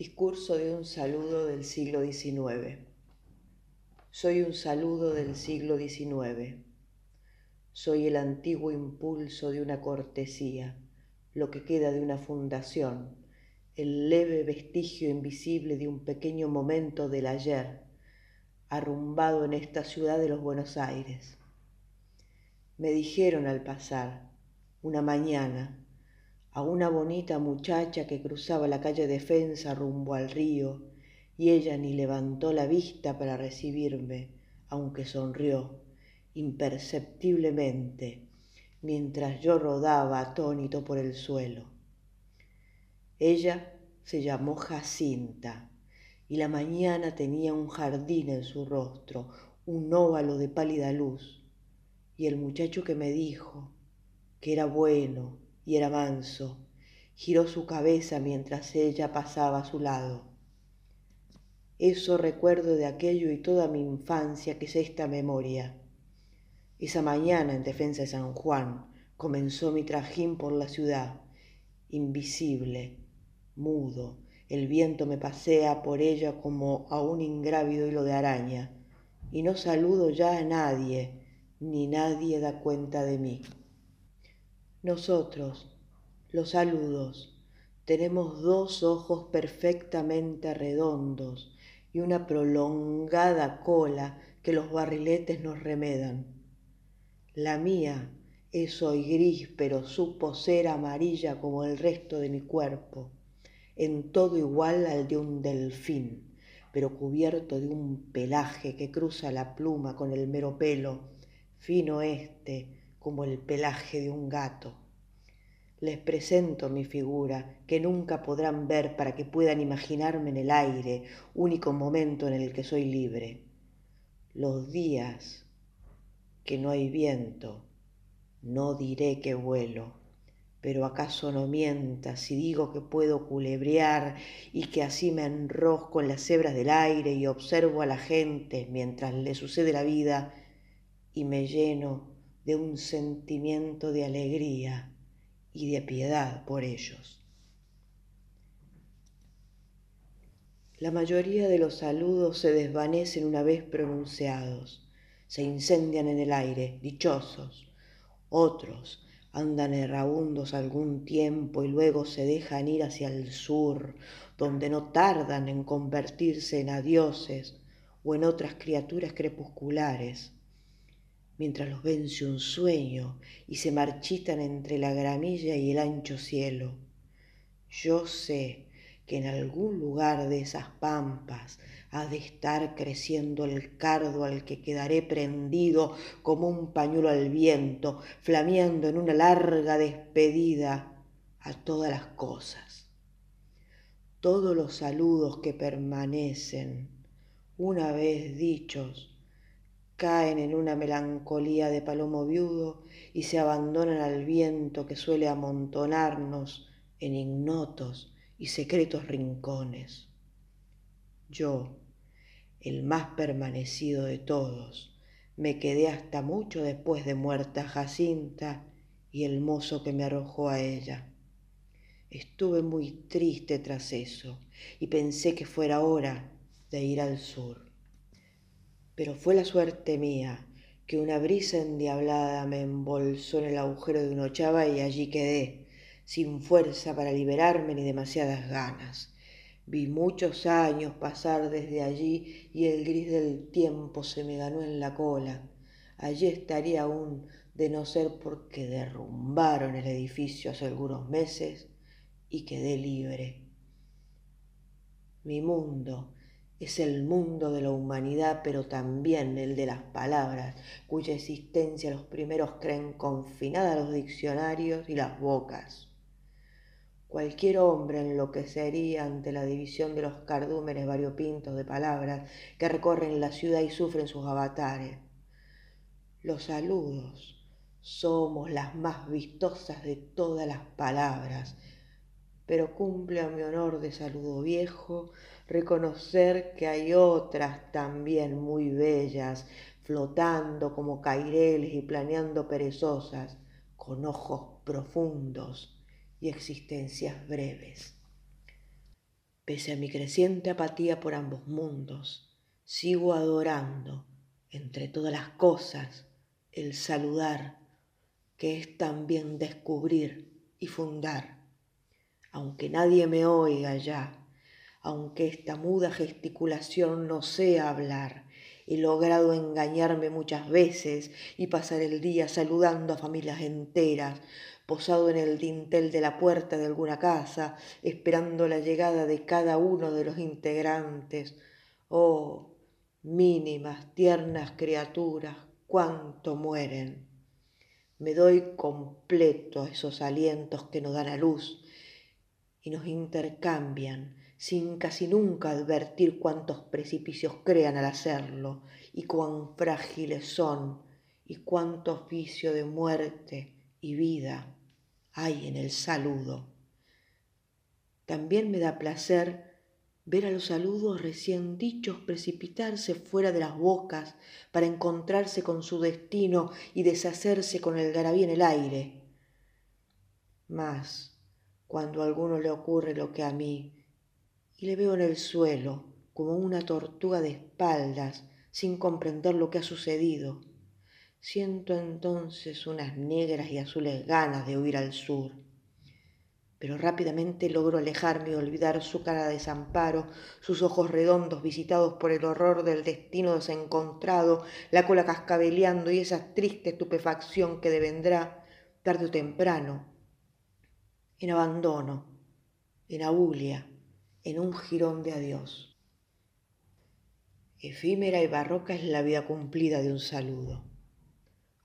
Discurso de un saludo del siglo XIX. Soy un saludo del siglo XIX. Soy el antiguo impulso de una cortesía, lo que queda de una fundación, el leve vestigio invisible de un pequeño momento del ayer, arrumbado en esta ciudad de los Buenos Aires. Me dijeron al pasar, una mañana, a una bonita muchacha que cruzaba la calle Defensa rumbo al río, y ella ni levantó la vista para recibirme, aunque sonrió imperceptiblemente mientras yo rodaba atónito por el suelo. Ella se llamó Jacinta y la mañana tenía un jardín en su rostro, un óvalo de pálida luz, y el muchacho que me dijo que era bueno, y era manso, giró su cabeza mientras ella pasaba a su lado. Eso recuerdo de aquello y toda mi infancia que es esta memoria. Esa mañana en defensa de San Juan comenzó mi trajín por la ciudad, invisible, mudo. El viento me pasea por ella como a un ingrávido hilo de araña, y no saludo ya a nadie, ni nadie da cuenta de mí. Nosotros, los saludos, tenemos dos ojos perfectamente redondos y una prolongada cola que los barriletes nos remedan. La mía es hoy gris, pero supo ser amarilla como el resto de mi cuerpo, en todo igual al de un delfín, pero cubierto de un pelaje que cruza la pluma con el mero pelo, fino este, como el pelaje de un gato. Les presento mi figura, que nunca podrán ver para que puedan imaginarme en el aire, único momento en el que soy libre. Los días que no hay viento, no diré que vuelo, pero acaso no mienta si digo que puedo culebrear y que así me enrosco en las hebras del aire y observo a la gente mientras le sucede la vida y me lleno de un sentimiento de alegría y de piedad por ellos. La mayoría de los saludos se desvanecen una vez pronunciados, se incendian en el aire, dichosos. Otros andan errabundos algún tiempo y luego se dejan ir hacia el sur, donde no tardan en convertirse en adioses o en otras criaturas crepusculares mientras los vence un sueño y se marchitan entre la gramilla y el ancho cielo. Yo sé que en algún lugar de esas pampas ha de estar creciendo el cardo al que quedaré prendido como un pañuelo al viento, flameando en una larga despedida a todas las cosas. Todos los saludos que permanecen, una vez dichos, caen en una melancolía de palomo viudo y se abandonan al viento que suele amontonarnos en ignotos y secretos rincones. Yo, el más permanecido de todos, me quedé hasta mucho después de muerta Jacinta y el mozo que me arrojó a ella. Estuve muy triste tras eso y pensé que fuera hora de ir al sur pero fue la suerte mía que una brisa endiablada me embolsó en el agujero de una ochava y allí quedé, sin fuerza para liberarme ni demasiadas ganas. Vi muchos años pasar desde allí y el gris del tiempo se me ganó en la cola. Allí estaría aún de no ser porque derrumbaron el edificio hace algunos meses y quedé libre. Mi mundo, es el mundo de la humanidad, pero también el de las palabras, cuya existencia los primeros creen confinada a los diccionarios y las bocas. Cualquier hombre enloquecería ante la división de los cardúmenes variopintos de palabras que recorren la ciudad y sufren sus avatares. Los saludos somos las más vistosas de todas las palabras, pero cumple a mi honor de saludo viejo reconocer que hay otras también muy bellas, flotando como caireles y planeando perezosas, con ojos profundos y existencias breves. Pese a mi creciente apatía por ambos mundos, sigo adorando, entre todas las cosas, el saludar, que es también descubrir y fundar. Aunque nadie me oiga ya, aunque esta muda gesticulación no sea hablar, he logrado engañarme muchas veces y pasar el día saludando a familias enteras, posado en el dintel de la puerta de alguna casa, esperando la llegada de cada uno de los integrantes. Oh, mínimas, tiernas criaturas, cuánto mueren. Me doy completo a esos alientos que nos dan a luz y nos intercambian sin casi nunca advertir cuántos precipicios crean al hacerlo y cuán frágiles son y cuánto oficio de muerte y vida hay en el saludo. También me da placer ver a los saludos recién dichos precipitarse fuera de las bocas para encontrarse con su destino y deshacerse con el garabí en el aire. Mas, cuando a alguno le ocurre lo que a mí, y le veo en el suelo como una tortuga de espaldas, sin comprender lo que ha sucedido, Siento entonces unas negras y azules ganas de huir al sur. Pero rápidamente logro alejarme y olvidar su cara de desamparo, sus ojos redondos visitados por el horror del destino desencontrado, la cola cascabeleando y esa triste estupefacción que devendrá tarde o temprano, en abandono, en abulia, en un jirón de adiós. Efímera y barroca es la vida cumplida de un saludo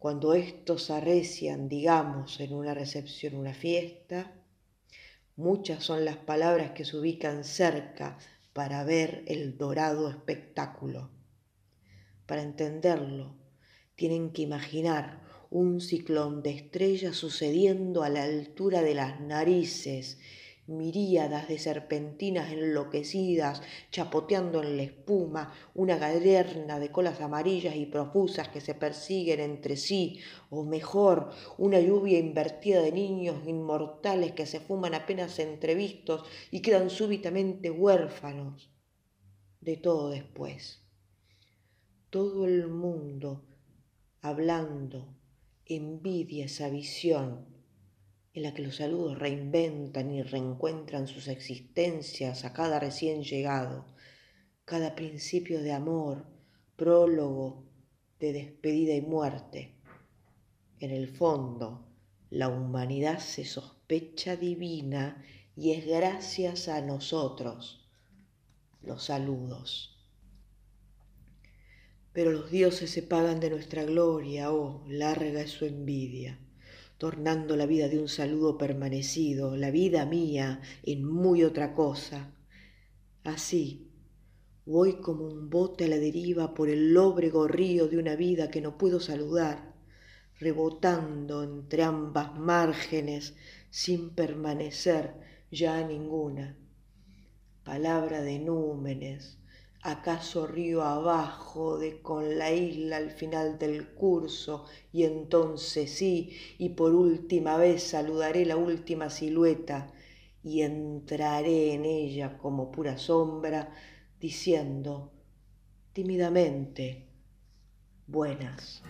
cuando estos arrecian, digamos, en una recepción, una fiesta, muchas son las palabras que se ubican cerca para ver el dorado espectáculo. Para entenderlo, tienen que imaginar un ciclón de estrellas sucediendo a la altura de las narices miríadas de serpentinas enloquecidas chapoteando en la espuma, una galerna de colas amarillas y profusas que se persiguen entre sí, o mejor, una lluvia invertida de niños inmortales que se fuman apenas entrevistos y quedan súbitamente huérfanos. De todo después. Todo el mundo hablando envidia esa visión en la que los saludos reinventan y reencuentran sus existencias a cada recién llegado, cada principio de amor, prólogo de despedida y muerte. En el fondo, la humanidad se sospecha divina y es gracias a nosotros los saludos. Pero los dioses se pagan de nuestra gloria, oh, larga es su envidia tornando la vida de un saludo permanecido, la vida mía, en muy otra cosa. Así, voy como un bote a la deriva por el lóbrego río de una vida que no puedo saludar, rebotando entre ambas márgenes sin permanecer ya ninguna. Palabra de númenes, acaso río abajo de con la isla al final del curso, y entonces sí, y por última vez saludaré la última silueta, y entraré en ella como pura sombra, diciendo tímidamente, buenas.